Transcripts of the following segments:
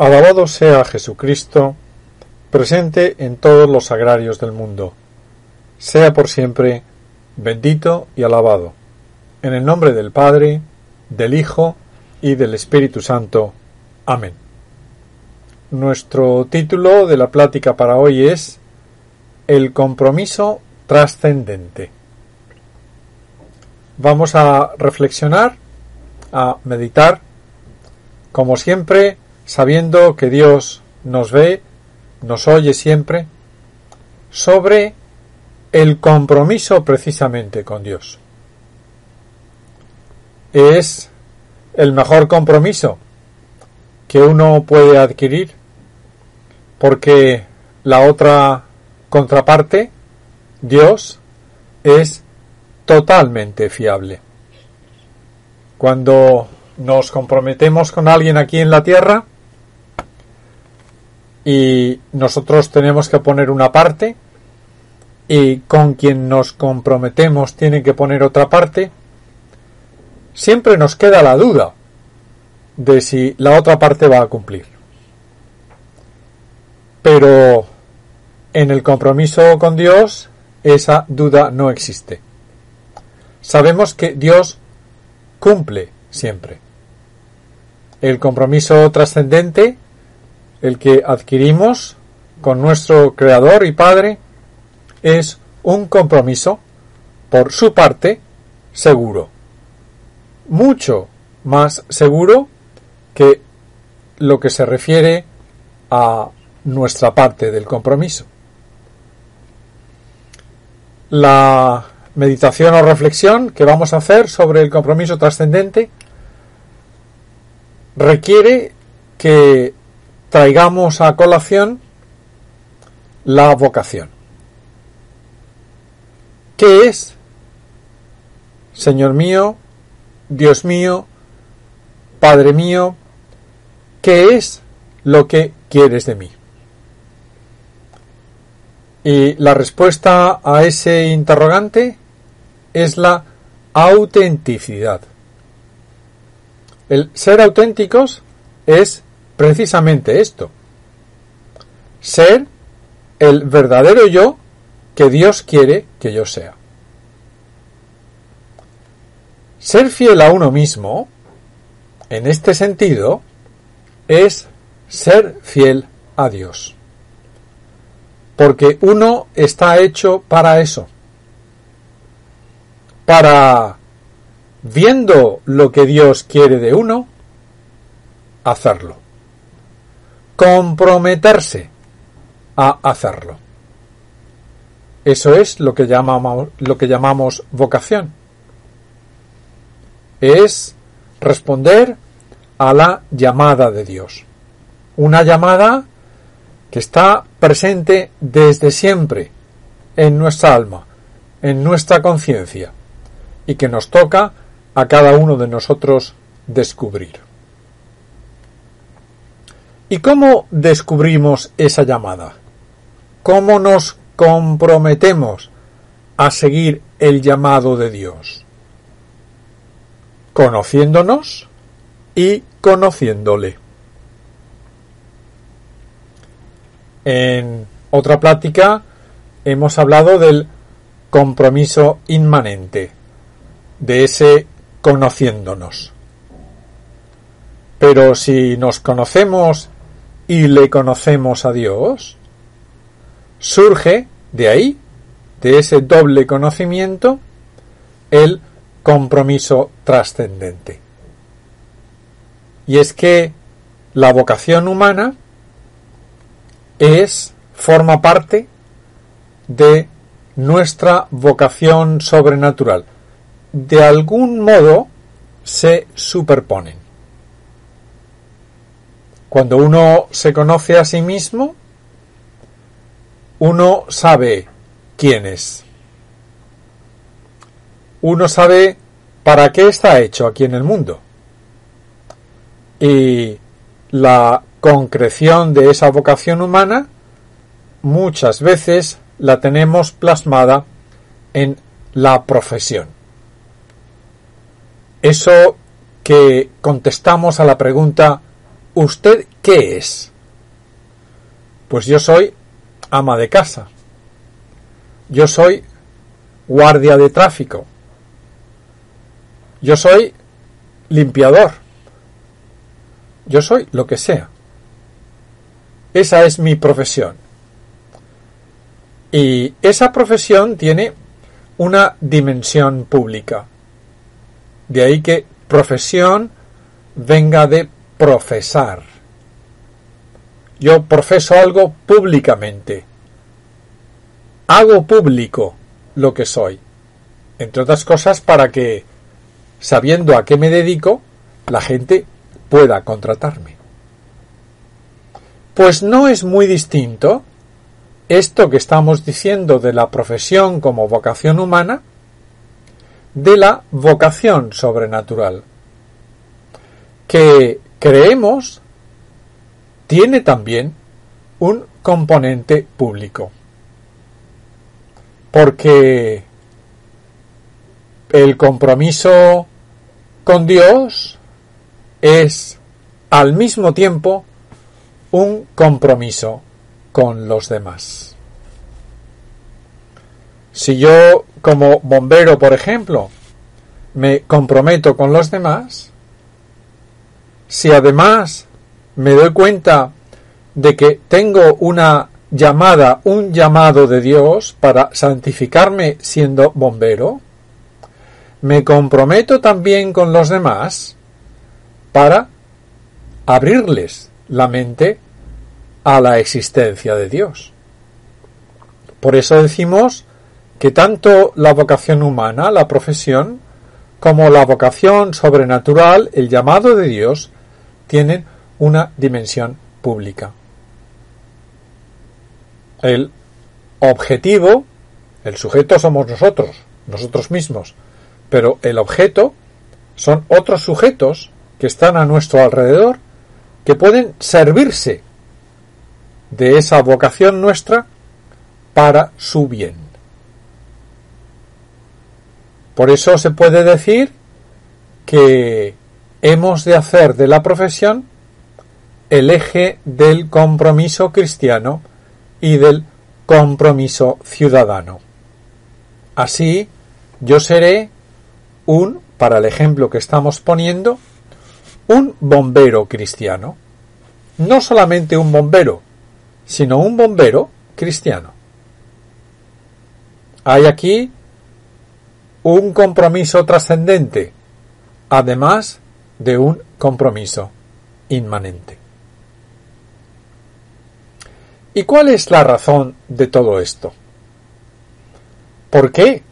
Alabado sea Jesucristo, presente en todos los sagrarios del mundo. Sea por siempre bendito y alabado. En el nombre del Padre, del Hijo y del Espíritu Santo. Amén. Nuestro título de la plática para hoy es El compromiso trascendente. Vamos a reflexionar, a meditar, como siempre, sabiendo que Dios nos ve, nos oye siempre, sobre el compromiso precisamente con Dios. Es el mejor compromiso que uno puede adquirir porque la otra contraparte, Dios, es totalmente fiable. Cuando nos comprometemos con alguien aquí en la tierra, y nosotros tenemos que poner una parte y con quien nos comprometemos tiene que poner otra parte, siempre nos queda la duda de si la otra parte va a cumplir. Pero en el compromiso con Dios esa duda no existe. Sabemos que Dios cumple siempre. El compromiso trascendente el que adquirimos con nuestro Creador y Padre es un compromiso, por su parte, seguro. Mucho más seguro que lo que se refiere a nuestra parte del compromiso. La meditación o reflexión que vamos a hacer sobre el compromiso trascendente requiere que traigamos a colación la vocación. ¿Qué es, Señor mío, Dios mío, Padre mío, qué es lo que quieres de mí? Y la respuesta a ese interrogante es la autenticidad. El ser auténticos es precisamente esto. Ser el verdadero yo que Dios quiere que yo sea. Ser fiel a uno mismo, en este sentido, es ser fiel a Dios. Porque uno está hecho para eso. Para, viendo lo que Dios quiere de uno, hacerlo comprometerse a hacerlo. Eso es lo que llamamos, lo que llamamos vocación. Es responder a la llamada de Dios. Una llamada que está presente desde siempre en nuestra alma, en nuestra conciencia, y que nos toca a cada uno de nosotros descubrir. ¿Y cómo descubrimos esa llamada? ¿Cómo nos comprometemos a seguir el llamado de Dios? Conociéndonos y conociéndole. En otra plática hemos hablado del compromiso inmanente, de ese conociéndonos. Pero si nos conocemos y le conocemos a Dios, surge de ahí, de ese doble conocimiento, el compromiso trascendente. Y es que la vocación humana es, forma parte de nuestra vocación sobrenatural, de algún modo se superponen. Cuando uno se conoce a sí mismo, uno sabe quién es. Uno sabe para qué está hecho aquí en el mundo. Y la concreción de esa vocación humana muchas veces la tenemos plasmada en la profesión. Eso que contestamos a la pregunta ¿Usted qué es? Pues yo soy ama de casa. Yo soy guardia de tráfico. Yo soy limpiador. Yo soy lo que sea. Esa es mi profesión. Y esa profesión tiene una dimensión pública. De ahí que profesión venga de profesar. Yo profeso algo públicamente. Hago público lo que soy. Entre otras cosas para que, sabiendo a qué me dedico, la gente pueda contratarme. Pues no es muy distinto esto que estamos diciendo de la profesión como vocación humana de la vocación sobrenatural, que creemos tiene también un componente público. Porque el compromiso con Dios es al mismo tiempo un compromiso con los demás. Si yo como bombero, por ejemplo, me comprometo con los demás, si además me doy cuenta de que tengo una llamada, un llamado de Dios para santificarme siendo bombero, me comprometo también con los demás para abrirles la mente a la existencia de Dios. Por eso decimos que tanto la vocación humana, la profesión, como la vocación sobrenatural, el llamado de Dios, tienen una dimensión pública. El objetivo, el sujeto somos nosotros, nosotros mismos, pero el objeto son otros sujetos que están a nuestro alrededor que pueden servirse de esa vocación nuestra para su bien. Por eso se puede decir que hemos de hacer de la profesión el eje del compromiso cristiano y del compromiso ciudadano. Así, yo seré un, para el ejemplo que estamos poniendo, un bombero cristiano. No solamente un bombero, sino un bombero cristiano. Hay aquí un compromiso trascendente, además de un compromiso inmanente. ¿Y cuál es la razón de todo esto? ¿Por qué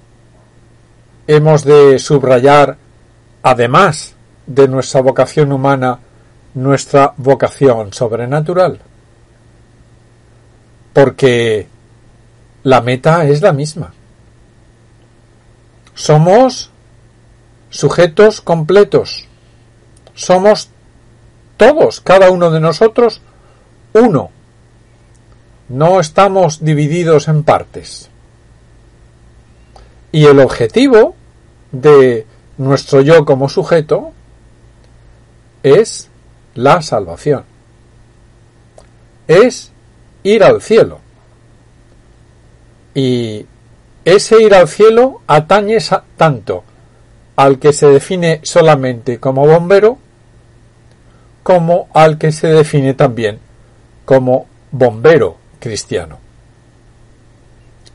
hemos de subrayar, además de nuestra vocación humana, nuestra vocación sobrenatural? Porque la meta es la misma. Somos sujetos completos, somos todos, cada uno de nosotros, uno. No estamos divididos en partes. Y el objetivo de nuestro yo como sujeto es la salvación. Es ir al cielo. Y ese ir al cielo atañe tanto al que se define solamente como bombero como al que se define también como bombero cristiano.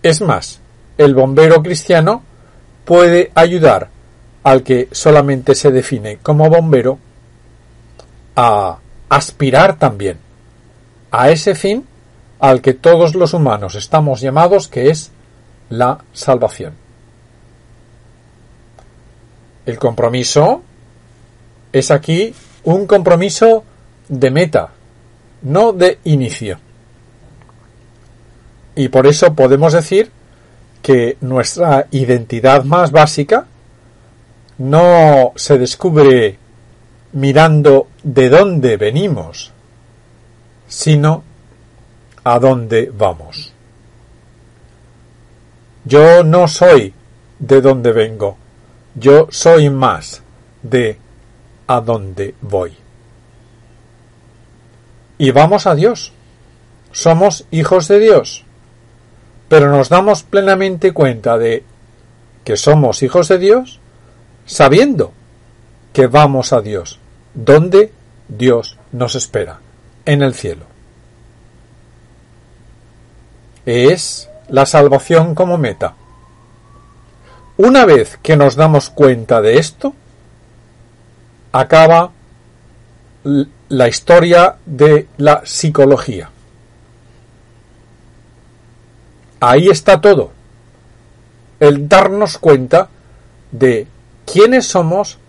Es más, el bombero cristiano puede ayudar al que solamente se define como bombero a aspirar también a ese fin al que todos los humanos estamos llamados, que es la salvación. El compromiso es aquí un compromiso de meta, no de inicio. Y por eso podemos decir que nuestra identidad más básica no se descubre mirando de dónde venimos, sino a dónde vamos. Yo no soy de dónde vengo, yo soy más de a dónde voy. Y vamos a Dios. Somos hijos de Dios. Pero nos damos plenamente cuenta de que somos hijos de Dios sabiendo que vamos a Dios, donde Dios nos espera, en el cielo. Es la salvación como meta. Una vez que nos damos cuenta de esto, acaba la historia de la psicología. Ahí está todo. El darnos cuenta de quiénes somos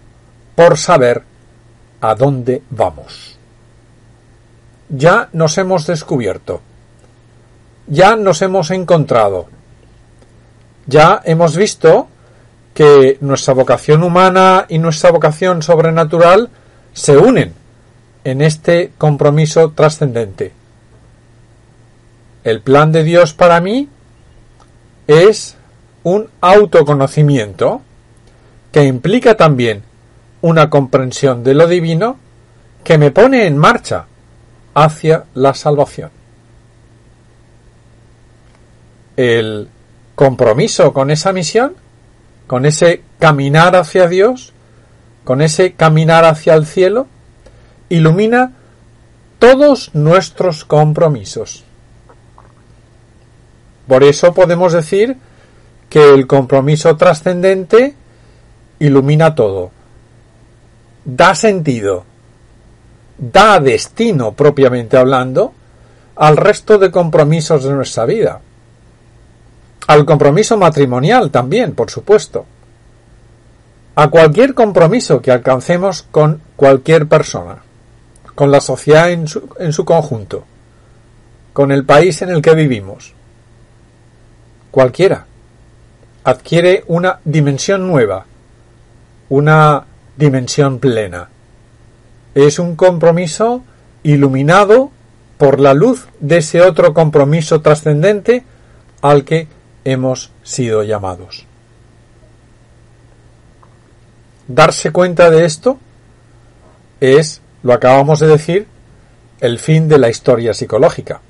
por saber a dónde vamos. Ya nos hemos descubierto. Ya nos hemos encontrado. Ya hemos visto que nuestra vocación humana y nuestra vocación sobrenatural se unen en este compromiso trascendente. El plan de Dios para mí es un autoconocimiento que implica también una comprensión de lo divino que me pone en marcha hacia la salvación. El compromiso con esa misión con ese caminar hacia Dios, con ese caminar hacia el cielo, ilumina todos nuestros compromisos. Por eso podemos decir que el compromiso trascendente ilumina todo, da sentido, da destino propiamente hablando al resto de compromisos de nuestra vida al compromiso matrimonial también, por supuesto, a cualquier compromiso que alcancemos con cualquier persona, con la sociedad en su, en su conjunto, con el país en el que vivimos. Cualquiera adquiere una dimensión nueva, una dimensión plena. Es un compromiso iluminado por la luz de ese otro compromiso trascendente al que hemos sido llamados. Darse cuenta de esto es, lo acabamos de decir, el fin de la historia psicológica.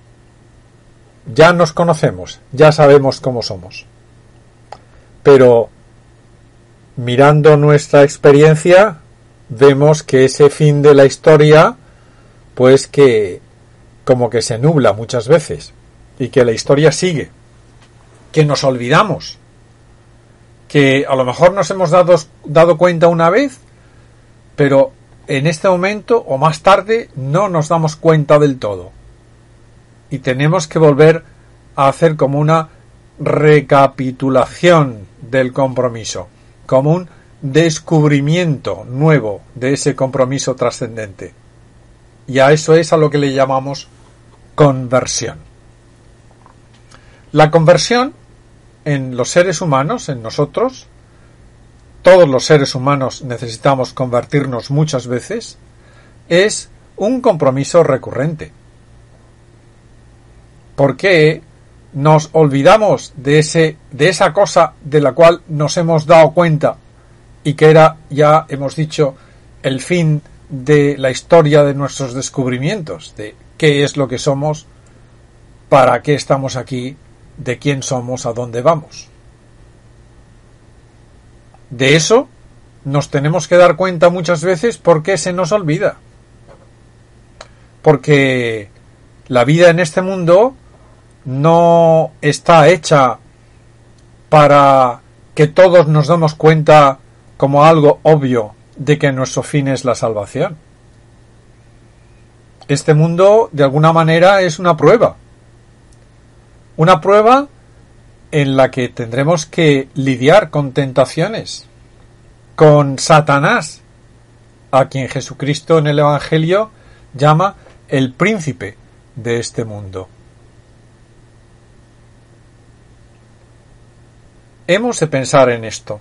Ya nos conocemos, ya sabemos cómo somos. Pero mirando nuestra experiencia, vemos que ese fin de la historia, pues que como que se nubla muchas veces y que la historia sigue que nos olvidamos, que a lo mejor nos hemos dado, dado cuenta una vez, pero en este momento o más tarde no nos damos cuenta del todo. Y tenemos que volver a hacer como una recapitulación del compromiso, como un descubrimiento nuevo de ese compromiso trascendente. Y a eso es a lo que le llamamos conversión. La conversión en los seres humanos, en nosotros, todos los seres humanos necesitamos convertirnos muchas veces, es un compromiso recurrente. Porque nos olvidamos de ese de esa cosa de la cual nos hemos dado cuenta y que era ya hemos dicho el fin de la historia de nuestros descubrimientos de qué es lo que somos, para qué estamos aquí de quién somos, a dónde vamos. De eso nos tenemos que dar cuenta muchas veces porque se nos olvida. Porque la vida en este mundo no está hecha para que todos nos demos cuenta como algo obvio de que nuestro fin es la salvación. Este mundo, de alguna manera, es una prueba. Una prueba en la que tendremos que lidiar con tentaciones, con Satanás, a quien Jesucristo en el Evangelio llama el príncipe de este mundo. Hemos de pensar en esto,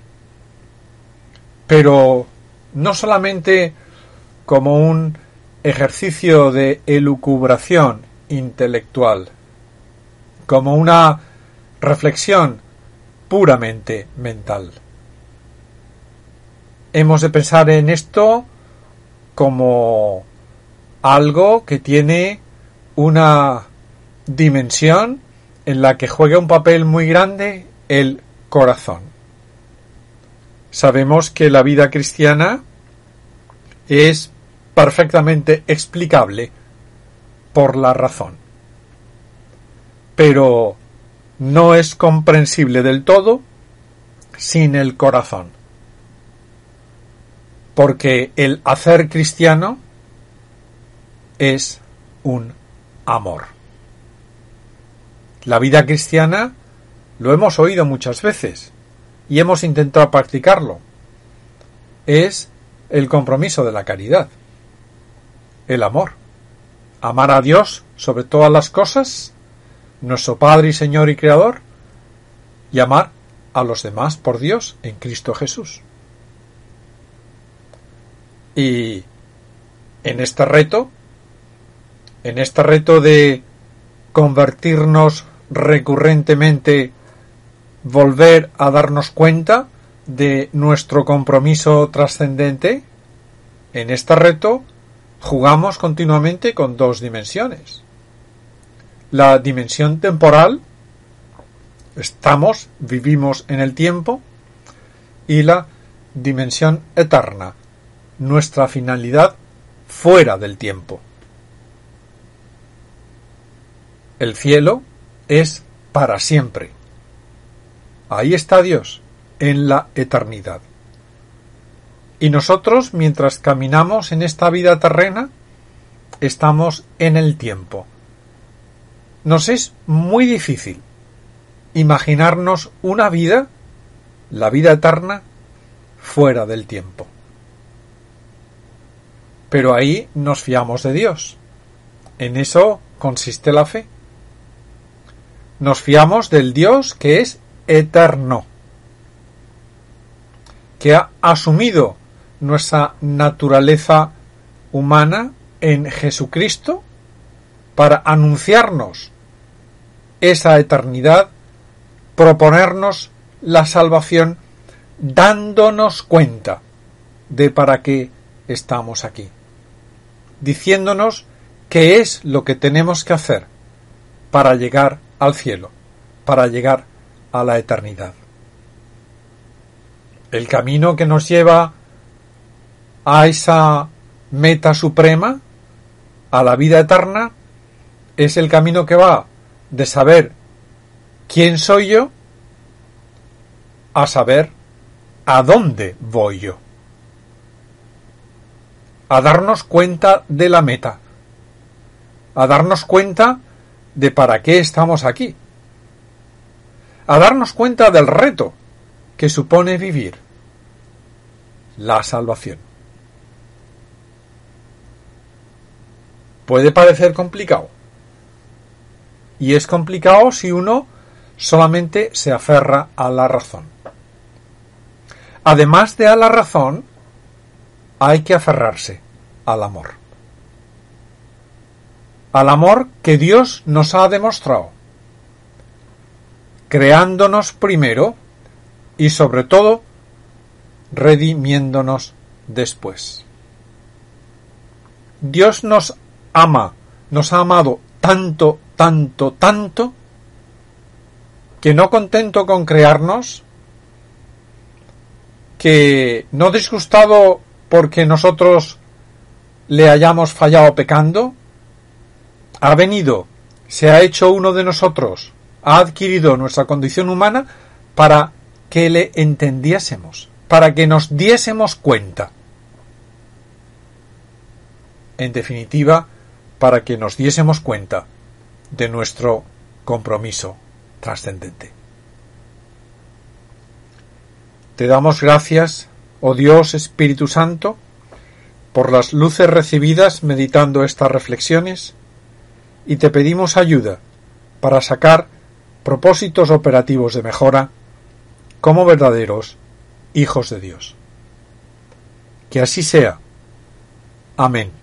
pero no solamente como un ejercicio de elucubración intelectual, como una reflexión puramente mental. Hemos de pensar en esto como algo que tiene una dimensión en la que juega un papel muy grande el corazón. Sabemos que la vida cristiana es perfectamente explicable por la razón. Pero no es comprensible del todo sin el corazón. Porque el hacer cristiano es un amor. La vida cristiana lo hemos oído muchas veces y hemos intentado practicarlo. Es el compromiso de la caridad, el amor. Amar a Dios sobre todas las cosas, nuestro Padre y Señor y Creador, y amar a los demás por Dios en Cristo Jesús. Y en este reto en este reto de convertirnos recurrentemente, volver a darnos cuenta de nuestro compromiso trascendente, en este reto jugamos continuamente con dos dimensiones. La dimensión temporal, estamos, vivimos en el tiempo, y la dimensión eterna, nuestra finalidad fuera del tiempo. El cielo es para siempre. Ahí está Dios, en la eternidad. Y nosotros, mientras caminamos en esta vida terrena, estamos en el tiempo. Nos es muy difícil imaginarnos una vida, la vida eterna, fuera del tiempo. Pero ahí nos fiamos de Dios. En eso consiste la fe nos fiamos del Dios que es eterno, que ha asumido nuestra naturaleza humana en Jesucristo para anunciarnos esa eternidad, proponernos la salvación, dándonos cuenta de para qué estamos aquí, diciéndonos qué es lo que tenemos que hacer para llegar al cielo, para llegar a la eternidad. El camino que nos lleva a esa meta suprema, a la vida eterna, es el camino que va de saber quién soy yo a saber a dónde voy yo. A darnos cuenta de la meta. A darnos cuenta de para qué estamos aquí, a darnos cuenta del reto que supone vivir la salvación. Puede parecer complicado. Y es complicado si uno solamente se aferra a la razón. Además de a la razón, hay que aferrarse al amor al amor que Dios nos ha demostrado, creándonos primero y sobre todo redimiéndonos después. Dios nos ama, nos ha amado tanto, tanto, tanto, que no contento con crearnos, que no disgustado porque nosotros le hayamos fallado pecando, ha venido, se ha hecho uno de nosotros, ha adquirido nuestra condición humana para que le entendiésemos, para que nos diésemos cuenta. En definitiva, para que nos diésemos cuenta de nuestro compromiso trascendente. Te damos gracias, Oh Dios Espíritu Santo, por las luces recibidas meditando estas reflexiones, y te pedimos ayuda para sacar propósitos operativos de mejora como verdaderos hijos de Dios. Que así sea. Amén.